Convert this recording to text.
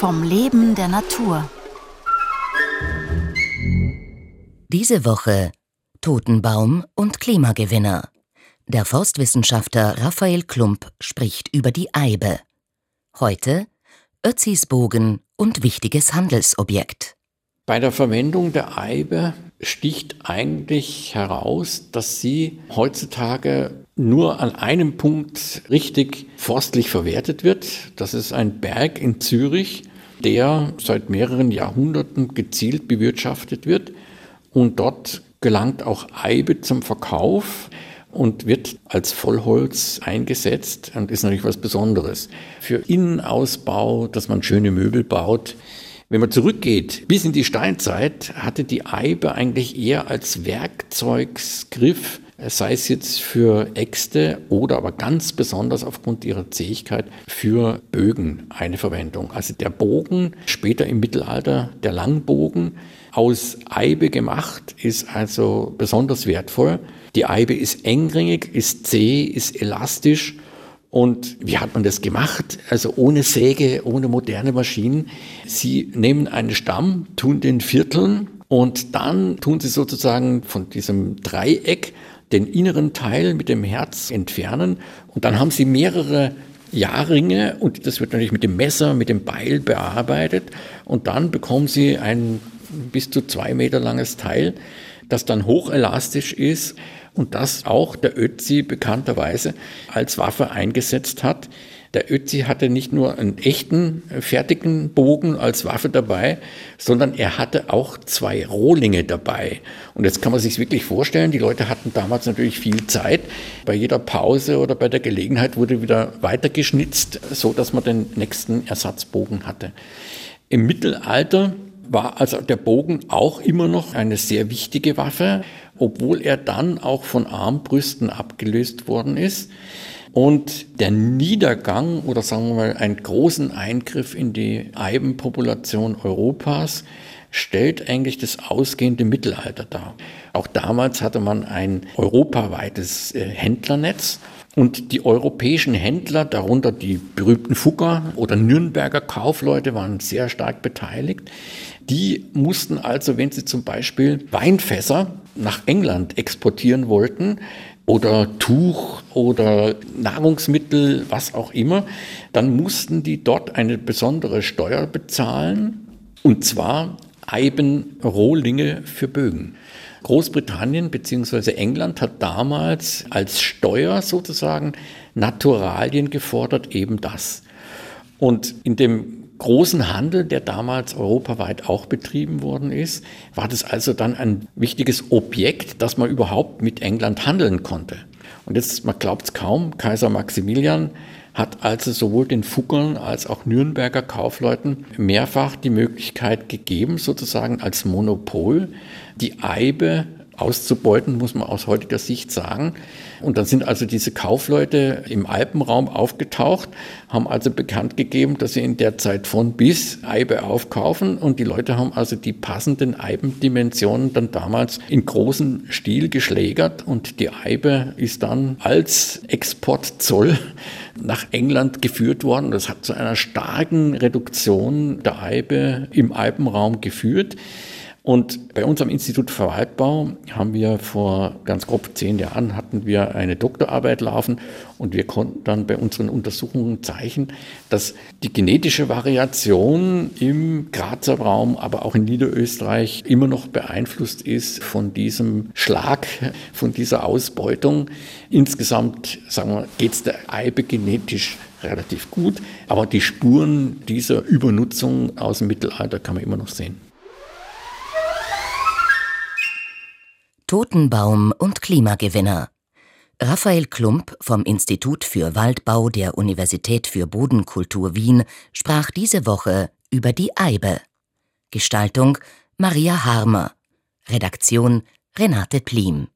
vom Leben der Natur. Diese Woche Totenbaum und Klimagewinner. Der Forstwissenschaftler Raphael Klump spricht über die Eibe. Heute Ötzisbogen und wichtiges Handelsobjekt. Bei der Verwendung der Eibe sticht eigentlich heraus, dass sie heutzutage nur an einem Punkt richtig forstlich verwertet wird. Das ist ein Berg in Zürich, der seit mehreren Jahrhunderten gezielt bewirtschaftet wird. Und dort gelangt auch Eibe zum Verkauf und wird als Vollholz eingesetzt und ist natürlich was Besonderes. Für Innenausbau, dass man schöne Möbel baut, wenn man zurückgeht bis in die Steinzeit, hatte die Eibe eigentlich eher als Werkzeugsgriff, sei es jetzt für Äxte oder aber ganz besonders aufgrund ihrer Zähigkeit für Bögen eine Verwendung. Also der Bogen, später im Mittelalter der Langbogen, aus Eibe gemacht, ist also besonders wertvoll. Die Eibe ist engringig, ist zäh, ist elastisch und wie hat man das gemacht? Also ohne Säge, ohne moderne Maschinen. Sie nehmen einen Stamm, tun den vierteln und dann tun sie sozusagen von diesem Dreieck den inneren Teil mit dem Herz entfernen. Und dann haben sie mehrere Jahrringe und das wird natürlich mit dem Messer, mit dem Beil bearbeitet. Und dann bekommen sie ein bis zu zwei Meter langes Teil, das dann hochelastisch ist und das auch der Ötzi bekannterweise als Waffe eingesetzt hat. Der Ötzi hatte nicht nur einen echten fertigen Bogen als Waffe dabei, sondern er hatte auch zwei Rohlinge dabei. Und jetzt kann man sich wirklich vorstellen, die Leute hatten damals natürlich viel Zeit. Bei jeder Pause oder bei der Gelegenheit wurde wieder weitergeschnitzt, so dass man den nächsten Ersatzbogen hatte. Im Mittelalter war also der Bogen auch immer noch eine sehr wichtige Waffe, obwohl er dann auch von Armbrüsten abgelöst worden ist. Und der Niedergang oder sagen wir mal einen großen Eingriff in die Eibenpopulation Europas stellt eigentlich das ausgehende Mittelalter dar. Auch damals hatte man ein europaweites äh, Händlernetz und die europäischen Händler, darunter die berühmten Fugger oder Nürnberger Kaufleute, waren sehr stark beteiligt. Die mussten also, wenn sie zum Beispiel Weinfässer nach England exportieren wollten, oder Tuch oder Nahrungsmittel, was auch immer, dann mussten die dort eine besondere Steuer bezahlen, und zwar Eibenrohlinge für Bögen. Großbritannien bzw. England hat damals als Steuer sozusagen Naturalien gefordert, eben das. Und in dem großen Handel, der damals europaweit auch betrieben worden ist, war das also dann ein wichtiges Objekt, dass man überhaupt mit England handeln konnte. Und jetzt, man glaubt es kaum, Kaiser Maximilian hat also sowohl den Fuggern als auch Nürnberger Kaufleuten mehrfach die Möglichkeit gegeben, sozusagen als Monopol die Eibe auszubeuten, muss man aus heutiger Sicht sagen. Und dann sind also diese Kaufleute im Alpenraum aufgetaucht, haben also bekannt gegeben, dass sie in der Zeit von bis Eibe aufkaufen. Und die Leute haben also die passenden Eibendimensionen dann damals in großem Stil geschlägert. Und die Eibe ist dann als Exportzoll nach England geführt worden. Das hat zu einer starken Reduktion der Eibe im Alpenraum geführt. Und bei uns am Institut für Waldbau haben wir vor ganz grob zehn Jahren hatten wir eine Doktorarbeit laufen und wir konnten dann bei unseren Untersuchungen zeichnen, dass die genetische Variation im Grazer Raum, aber auch in Niederösterreich immer noch beeinflusst ist von diesem Schlag, von dieser Ausbeutung. Insgesamt, sagen wir, geht es der Eibe genetisch relativ gut, aber die Spuren dieser Übernutzung aus dem Mittelalter kann man immer noch sehen. Totenbaum und Klimagewinner. Raphael Klump vom Institut für Waldbau der Universität für Bodenkultur Wien sprach diese Woche über die Eibe. Gestaltung Maria Harmer. Redaktion Renate Plim